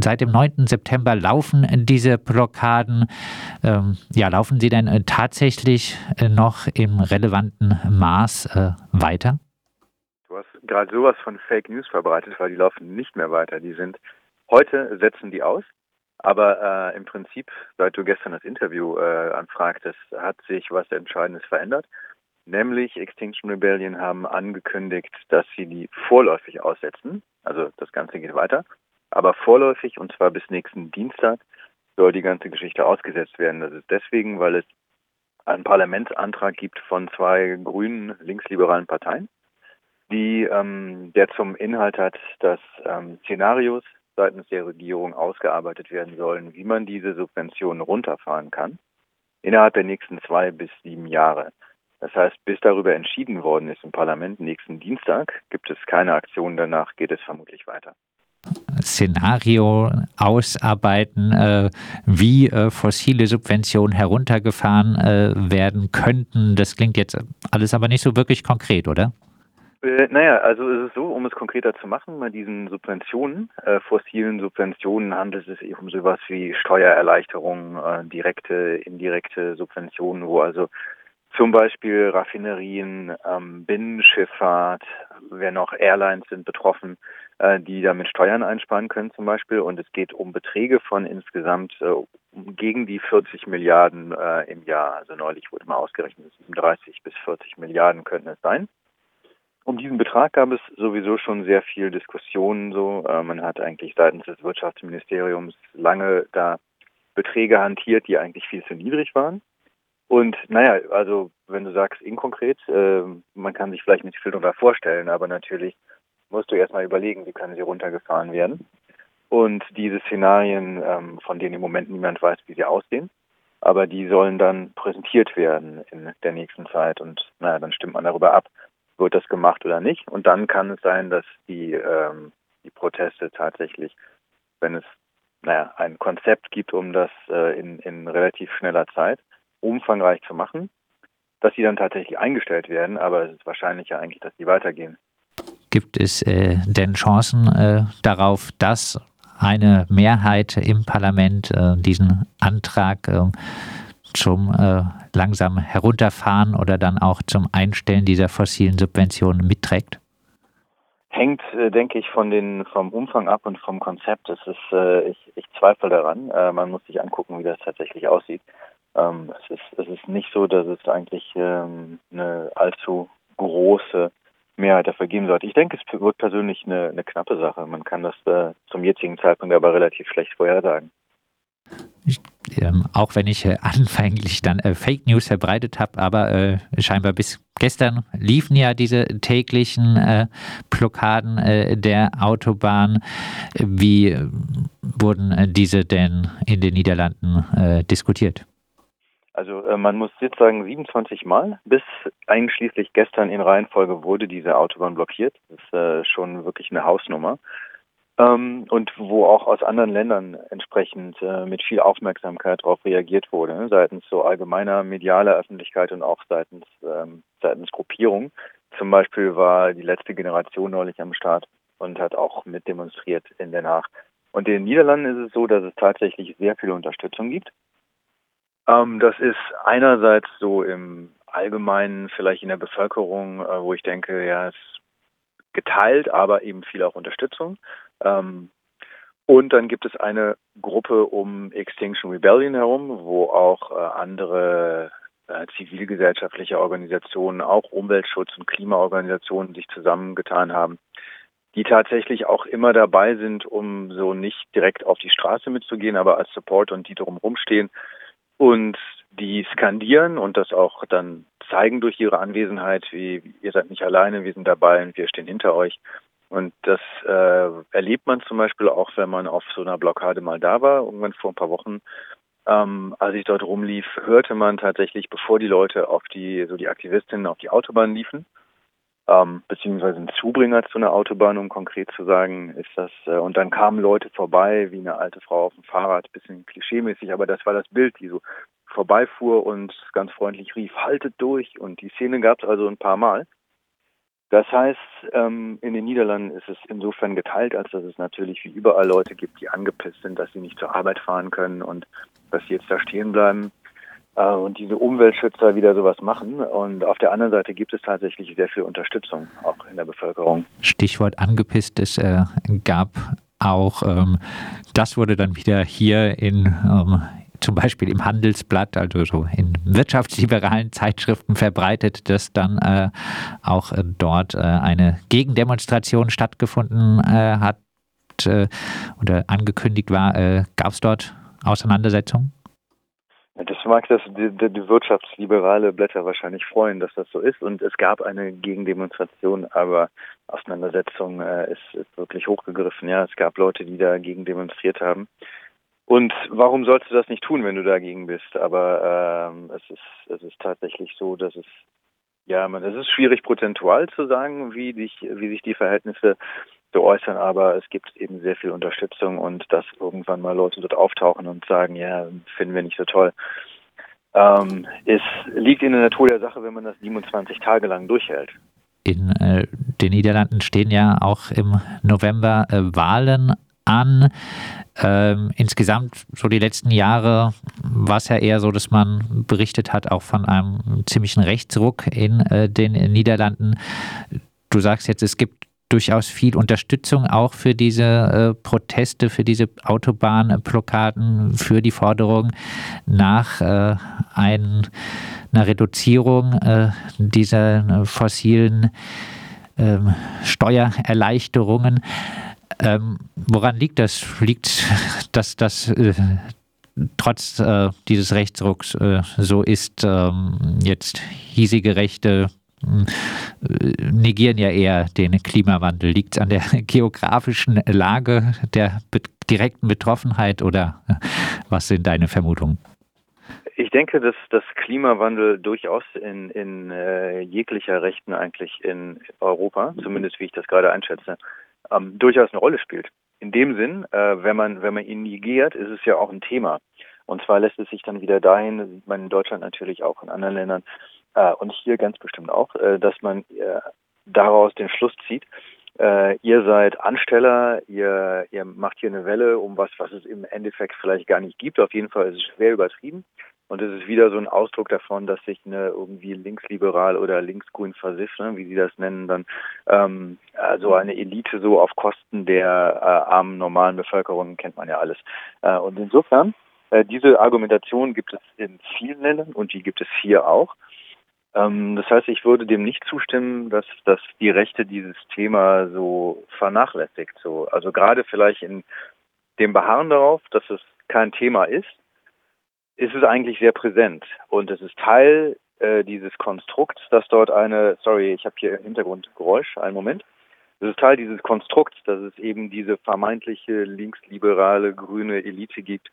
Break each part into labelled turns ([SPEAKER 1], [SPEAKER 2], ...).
[SPEAKER 1] seit dem 9. September laufen diese Blockaden. Ähm, ja, laufen sie denn äh, tatsächlich äh, noch im relevanten Maß äh, weiter?
[SPEAKER 2] Du hast gerade sowas von Fake News verbreitet, weil die laufen nicht mehr weiter. Die sind heute setzen die aus. Aber äh, im Prinzip, seit du gestern das Interview äh, anfragtest, hat sich was Entscheidendes verändert. Nämlich Extinction Rebellion haben angekündigt, dass sie die vorläufig aussetzen. Also das Ganze geht weiter. Aber vorläufig, und zwar bis nächsten Dienstag, soll die ganze Geschichte ausgesetzt werden. Das ist deswegen, weil es einen Parlamentsantrag gibt von zwei grünen linksliberalen Parteien, die ähm, der zum Inhalt hat, dass ähm, Szenarios seitens der Regierung ausgearbeitet werden sollen, wie man diese Subventionen runterfahren kann, innerhalb der nächsten zwei bis sieben Jahre. Das heißt, bis darüber entschieden worden ist im Parlament nächsten Dienstag, gibt es keine Aktion. Danach geht es vermutlich weiter.
[SPEAKER 1] Szenario ausarbeiten, äh, wie äh, fossile Subventionen heruntergefahren äh, werden könnten. Das klingt jetzt alles aber nicht so wirklich konkret, oder?
[SPEAKER 2] Äh, naja, also es ist so, um es konkreter zu machen, bei diesen Subventionen, äh, fossilen Subventionen handelt es sich um sowas wie Steuererleichterungen, äh, direkte, indirekte Subventionen, wo also zum Beispiel Raffinerien, ähm, Binnenschifffahrt, wer noch Airlines sind betroffen, äh, die damit Steuern einsparen können zum Beispiel. Und es geht um Beträge von insgesamt äh, gegen die 40 Milliarden äh, im Jahr. Also neulich wurde mal ausgerechnet, 37 bis 40 Milliarden könnten es sein. Um diesen Betrag gab es sowieso schon sehr viel Diskussionen. So, äh, man hat eigentlich seitens des Wirtschaftsministeriums lange da Beträge hantiert, die eigentlich viel zu niedrig waren. Und naja, also wenn du sagst inkonkret, äh, man kann sich vielleicht nicht viel darunter vorstellen, aber natürlich musst du erstmal überlegen, wie können sie runtergefahren werden. Und diese Szenarien, ähm, von denen im Moment niemand weiß, wie sie aussehen, aber die sollen dann präsentiert werden in der nächsten Zeit und naja, dann stimmt man darüber ab, wird das gemacht oder nicht. Und dann kann es sein, dass die, ähm, die Proteste tatsächlich, wenn es naja, ein Konzept gibt, um das äh, in, in relativ schneller Zeit umfangreich zu machen, dass sie dann tatsächlich eingestellt werden, aber es ist wahrscheinlicher eigentlich, dass die weitergehen.
[SPEAKER 1] Gibt es äh, denn Chancen äh, darauf, dass eine Mehrheit im Parlament äh, diesen Antrag äh, zum äh, langsam herunterfahren oder dann auch zum Einstellen dieser fossilen Subventionen mitträgt?
[SPEAKER 2] Hängt, äh, denke ich, von den, vom Umfang ab und vom Konzept. Es ist, ich, ich zweifle daran. Man muss sich angucken, wie das tatsächlich aussieht. Ähm, es, ist, es ist nicht so, dass es eigentlich ähm, eine allzu große Mehrheit dafür geben sollte. Ich denke, es wird persönlich eine, eine knappe Sache. Man kann das äh, zum jetzigen Zeitpunkt aber relativ schlecht vorhersagen.
[SPEAKER 1] Ich, ähm, auch wenn ich äh, anfänglich dann äh, Fake News verbreitet habe, aber äh, scheinbar bis gestern liefen ja diese täglichen äh, Blockaden äh, der Autobahn. Wie äh, wurden diese denn in den Niederlanden diskutiert?
[SPEAKER 2] Also man muss jetzt sagen, 27 Mal bis einschließlich gestern in Reihenfolge wurde diese Autobahn blockiert. Das ist schon wirklich eine Hausnummer ähm, und wo auch aus anderen Ländern entsprechend äh, mit viel Aufmerksamkeit darauf reagiert wurde, ne, seitens so allgemeiner medialer Öffentlichkeit und auch seitens, ähm, seitens Gruppierung. Zum Beispiel war die letzte Generation neulich am Start und hat auch mit demonstriert in Den Haag. Und in den Niederlanden ist es so, dass es tatsächlich sehr viel Unterstützung gibt. Ähm, das ist einerseits so im Allgemeinen vielleicht in der Bevölkerung, äh, wo ich denke, ja, es geteilt, aber eben viel auch Unterstützung. Ähm, und dann gibt es eine Gruppe um Extinction Rebellion herum, wo auch äh, andere äh, zivilgesellschaftliche Organisationen, auch Umweltschutz- und Klimaorganisationen sich zusammengetan haben, die tatsächlich auch immer dabei sind, um so nicht direkt auf die Straße mitzugehen, aber als Support und die drumherum stehen und die skandieren und das auch dann zeigen durch ihre Anwesenheit, wie ihr seid nicht alleine, wir sind dabei und wir stehen hinter euch. Und das äh, erlebt man zum Beispiel auch, wenn man auf so einer Blockade mal da war, irgendwann vor ein paar Wochen. Ähm, als ich dort rumlief, hörte man tatsächlich, bevor die Leute auf die, so die Aktivistinnen auf die Autobahn liefen, ähm, beziehungsweise ein Zubringer zu einer Autobahn, um konkret zu sagen, ist das, äh, und dann kamen Leute vorbei, wie eine alte Frau auf dem Fahrrad, bisschen klischeemäßig, aber das war das Bild, die so vorbeifuhr und ganz freundlich rief, haltet durch. Und die Szene gab es also ein paar Mal. Das heißt, ähm, in den Niederlanden ist es insofern geteilt, als dass es natürlich wie überall Leute gibt, die angepisst sind, dass sie nicht zur Arbeit fahren können und dass sie jetzt da stehen bleiben und diese Umweltschützer wieder sowas machen. Und auf der anderen Seite gibt es tatsächlich sehr viel Unterstützung auch in der Bevölkerung.
[SPEAKER 1] Stichwort angepisst, es äh, gab auch, ähm, das wurde dann wieder hier in, ähm, zum Beispiel im Handelsblatt, also so in wirtschaftsliberalen Zeitschriften verbreitet, dass dann äh, auch äh, dort äh, eine Gegendemonstration stattgefunden äh, hat äh, oder angekündigt war. Äh, Gab es dort Auseinandersetzungen?
[SPEAKER 2] Das mag das die, die, wirtschaftsliberale Blätter wahrscheinlich freuen, dass das so ist. Und es gab eine Gegendemonstration, aber Auseinandersetzung äh, ist, ist wirklich hochgegriffen. Ja, es gab Leute, die dagegen demonstriert haben. Und warum sollst du das nicht tun, wenn du dagegen bist? Aber ähm, es ist es ist tatsächlich so, dass es ja, man, es ist schwierig prozentual zu sagen, wie, dich, wie sich die Verhältnisse so äußern, aber es gibt eben sehr viel Unterstützung und dass irgendwann mal Leute dort auftauchen und sagen, ja, finden wir nicht so toll. Ähm, es liegt in der Natur der Sache, wenn man das 27 Tage lang durchhält.
[SPEAKER 1] In äh, den Niederlanden stehen ja auch im November äh, Wahlen an. Ähm, insgesamt, so die letzten Jahre, war es ja eher so, dass man berichtet hat, auch von einem ziemlichen Rechtsruck in äh, den Niederlanden. Du sagst jetzt, es gibt durchaus viel Unterstützung auch für diese äh, Proteste, für diese Autobahnblockaden, für die Forderung nach äh, ein, einer Reduzierung äh, dieser fossilen ähm, Steuererleichterungen. Ähm, woran liegt das? Liegt dass das äh, trotz äh, dieses Rechtsrucks äh, so ist, ähm, jetzt hiesige Rechte äh, negieren ja eher den Klimawandel. Liegt es an der geografischen Lage der be direkten Betroffenheit oder äh, was sind deine Vermutungen?
[SPEAKER 2] Ich denke, dass das Klimawandel durchaus in, in äh, jeglicher Rechten eigentlich in Europa, zumindest wie ich das gerade einschätze, ähm, durchaus eine Rolle spielt. In dem Sinn, äh, wenn man wenn man ihn negiert, ist es ja auch ein Thema. Und zwar lässt es sich dann wieder dahin, sieht man in Deutschland natürlich auch in anderen Ländern äh, und hier ganz bestimmt auch, äh, dass man äh, daraus den Schluss zieht, äh, ihr seid Ansteller, ihr, ihr macht hier eine Welle um was, was es im Endeffekt vielleicht gar nicht gibt. Auf jeden Fall ist es schwer übertrieben. Und es ist wieder so ein Ausdruck davon, dass sich eine irgendwie linksliberal oder linksgrün versiff, ne, wie sie das nennen, dann ähm, also eine Elite so auf Kosten der äh, armen normalen Bevölkerung kennt man ja alles. Äh, und insofern äh, diese Argumentation gibt es in vielen Ländern und die gibt es hier auch. Ähm, das heißt, ich würde dem nicht zustimmen, dass, dass die Rechte dieses Thema so vernachlässigt. So, also gerade vielleicht in dem Beharren darauf, dass es kein Thema ist, ist es eigentlich sehr präsent und es ist Teil äh, dieses Konstrukts, dass dort eine, sorry, ich habe hier im Hintergrund Geräusch, einen Moment. Es ist Teil dieses Konstrukts, dass es eben diese vermeintliche linksliberale grüne Elite gibt,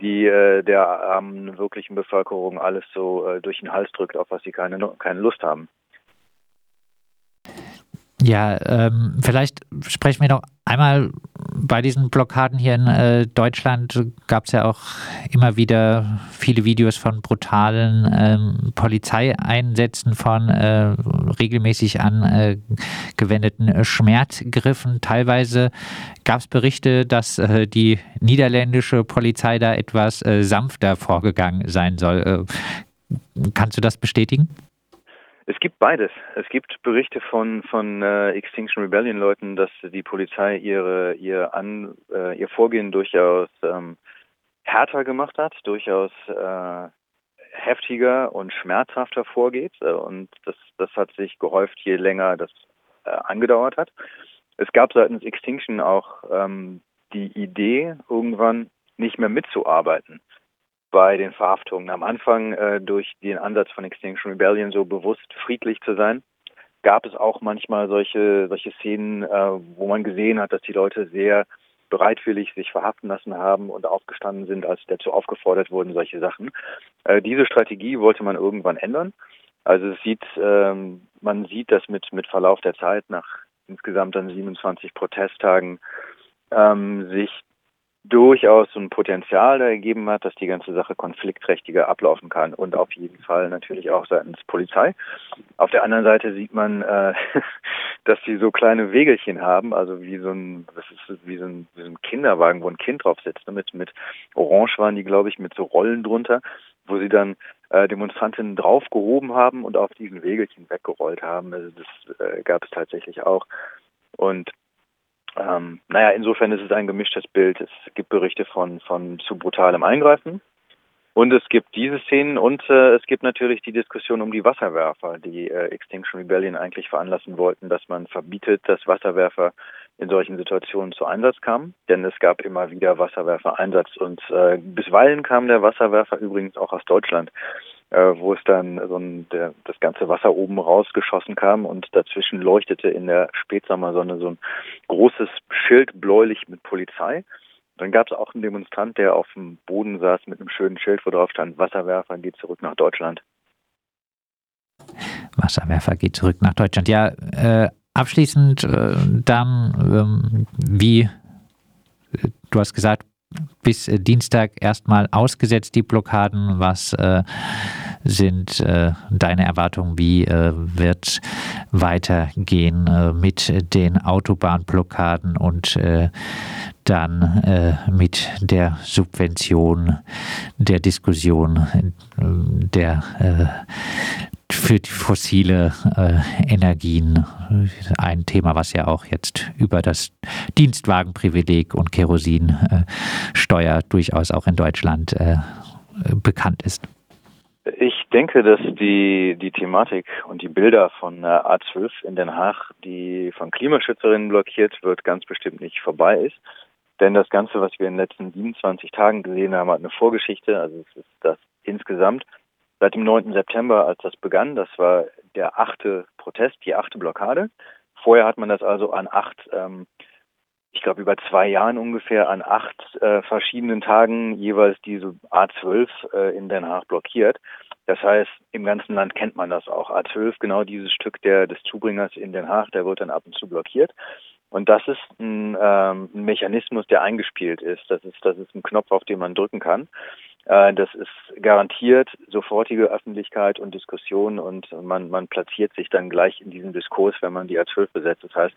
[SPEAKER 2] die äh, der armen wirklichen Bevölkerung alles so äh, durch den Hals drückt, auf was sie keine, keine Lust haben.
[SPEAKER 1] Ja, ähm, vielleicht sprechen wir noch einmal bei diesen Blockaden hier in äh, Deutschland gab es ja auch immer wieder viele Videos von brutalen ähm, Polizeieinsätzen, von äh, regelmäßig angewendeten äh, Schmerzgriffen. Teilweise gab es Berichte, dass äh, die niederländische Polizei da etwas äh, sanfter vorgegangen sein soll. Äh, kannst du das bestätigen?
[SPEAKER 2] Es gibt beides. Es gibt Berichte von von äh, Extinction Rebellion Leuten, dass die Polizei ihre ihr an äh, ihr Vorgehen durchaus ähm, härter gemacht hat, durchaus äh, heftiger und schmerzhafter vorgeht äh, und das das hat sich gehäuft, je länger das äh, angedauert hat. Es gab seitens Extinction auch ähm, die Idee, irgendwann nicht mehr mitzuarbeiten bei den Verhaftungen. Am Anfang äh, durch den Ansatz von Extinction Rebellion so bewusst friedlich zu sein, gab es auch manchmal solche solche Szenen, äh, wo man gesehen hat, dass die Leute sehr bereitwillig sich verhaften lassen haben und aufgestanden sind, als dazu aufgefordert wurden, solche Sachen. Äh, diese Strategie wollte man irgendwann ändern. Also es sieht, ähm, man sieht, dass mit mit Verlauf der Zeit nach insgesamt dann 27 Protesttagen ähm, sich durchaus ein Potenzial da ergeben hat, dass die ganze Sache konfliktträchtiger ablaufen kann und auf jeden Fall natürlich auch seitens Polizei. Auf der anderen Seite sieht man, äh, dass sie so kleine Wegelchen haben, also wie so ein, das ist wie so ein, wie so ein Kinderwagen, wo ein Kind drauf sitzt, ne? mit, mit Orange waren die, glaube ich, mit so Rollen drunter, wo sie dann äh, Demonstrantinnen draufgehoben haben und auf diesen Wegelchen weggerollt haben. Also das äh, gab es tatsächlich auch. Und ähm, naja, insofern ist es ein gemischtes Bild. Es gibt Berichte von, von zu brutalem Eingreifen. Und es gibt diese Szenen und äh, es gibt natürlich die Diskussion um die Wasserwerfer, die äh, Extinction Rebellion eigentlich veranlassen wollten, dass man verbietet, dass Wasserwerfer in solchen Situationen zu Einsatz kamen. Denn es gab immer wieder Wasserwerfer-Einsatz und äh, bisweilen kam der Wasserwerfer übrigens auch aus Deutschland wo es dann so ein, der, das ganze Wasser oben rausgeschossen kam und dazwischen leuchtete in der Spätsommersonne so ein großes Schild bläulich mit Polizei. Dann gab es auch einen Demonstrant, der auf dem Boden saß mit einem schönen Schild, wo drauf stand, Wasserwerfer geht zurück nach Deutschland.
[SPEAKER 1] Wasserwerfer geht zurück nach Deutschland. Ja, äh, abschließend äh, dann, ähm, wie äh, du hast gesagt, bis äh, Dienstag erstmal ausgesetzt, die Blockaden. Was äh, sind äh, deine Erwartungen? Wie äh, wird weitergehen äh, mit den Autobahnblockaden und äh, dann mit der Subvention, der Diskussion, der für die fossile äh, Energien ein Thema, was ja auch jetzt über das Dienstwagenprivileg und Kerosinsteuer äh, durchaus auch in Deutschland äh, bekannt ist.
[SPEAKER 2] Ich denke, dass die, die Thematik und die Bilder von A12 in Den Haag, die von Klimaschützerinnen blockiert wird, ganz bestimmt nicht vorbei ist. Denn das Ganze, was wir in den letzten 27 Tagen gesehen haben, hat eine Vorgeschichte. Also es ist das insgesamt seit dem 9. September, als das begann. Das war der achte Protest, die achte Blockade. Vorher hat man das also an acht, ähm, ich glaube über zwei Jahren ungefähr, an acht äh, verschiedenen Tagen jeweils diese A12 äh, in Den Haag blockiert. Das heißt, im ganzen Land kennt man das auch. A12, genau dieses Stück der, des Zubringers in Den Haag, der wird dann ab und zu blockiert. Und das ist ein, ähm, ein Mechanismus, der eingespielt ist. Das ist, das ist ein Knopf, auf den man drücken kann. Äh, das ist garantiert sofortige Öffentlichkeit und Diskussion und man, man platziert sich dann gleich in diesem Diskurs, wenn man die A12 besetzt. Das heißt,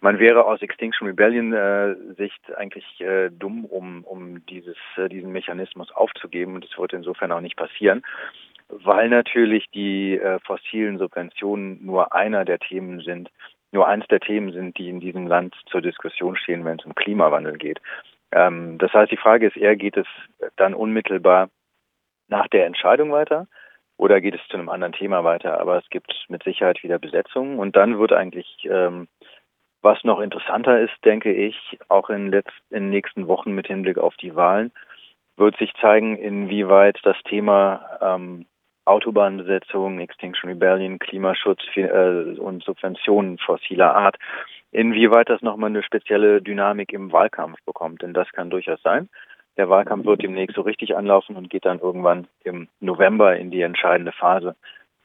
[SPEAKER 2] man wäre aus Extinction Rebellion äh, Sicht eigentlich äh, dumm, um, um dieses, äh, diesen Mechanismus aufzugeben und das wird insofern auch nicht passieren, weil natürlich die äh, fossilen Subventionen nur einer der Themen sind, nur eins der Themen sind, die in diesem Land zur Diskussion stehen, wenn es um Klimawandel geht. Ähm, das heißt, die Frage ist eher, geht es dann unmittelbar nach der Entscheidung weiter oder geht es zu einem anderen Thema weiter? Aber es gibt mit Sicherheit wieder Besetzungen und dann wird eigentlich, ähm, was noch interessanter ist, denke ich, auch in, letzt, in den nächsten Wochen mit Hinblick auf die Wahlen, wird sich zeigen, inwieweit das Thema ähm, Autobahnbesetzung, Extinction Rebellion, Klimaschutz äh, und Subventionen fossiler Art Inwieweit das nochmal eine spezielle Dynamik im Wahlkampf bekommt, denn das kann durchaus sein. Der Wahlkampf wird demnächst so richtig anlaufen und geht dann irgendwann im November in die entscheidende Phase.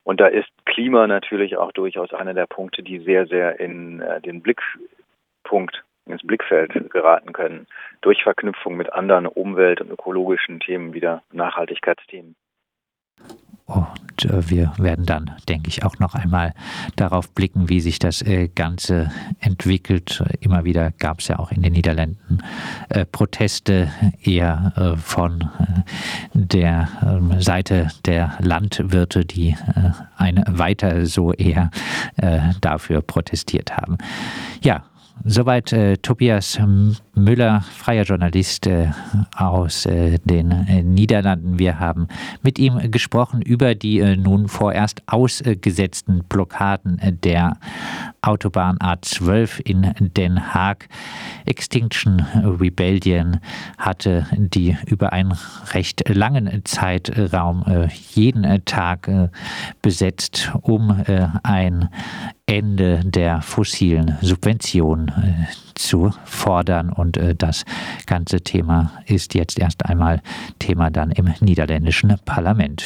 [SPEAKER 2] Und da ist Klima natürlich auch durchaus einer der Punkte, die sehr, sehr in äh, den Blickpunkt, ins Blickfeld geraten können, durch Verknüpfung mit anderen Umwelt- und ökologischen Themen, wieder Nachhaltigkeitsthemen.
[SPEAKER 1] Und äh, wir werden dann, denke ich, auch noch einmal darauf blicken, wie sich das äh, Ganze entwickelt. Immer wieder gab es ja auch in den Niederlanden äh, Proteste eher äh, von äh, der ähm, Seite der Landwirte, die äh, eine weiter so eher dafür protestiert haben. Ja, Soweit äh, Tobias Müller, freier Journalist äh, aus äh, den äh, Niederlanden. Wir haben mit ihm gesprochen über die äh, nun vorerst ausgesetzten Blockaden äh, der Autobahn A12 in Den Haag. Extinction Rebellion hatte die über einen recht langen Zeitraum jeden Tag besetzt, um ein Ende der fossilen Subventionen äh, zu fordern. Und äh, das ganze Thema ist jetzt erst einmal Thema dann im niederländischen Parlament.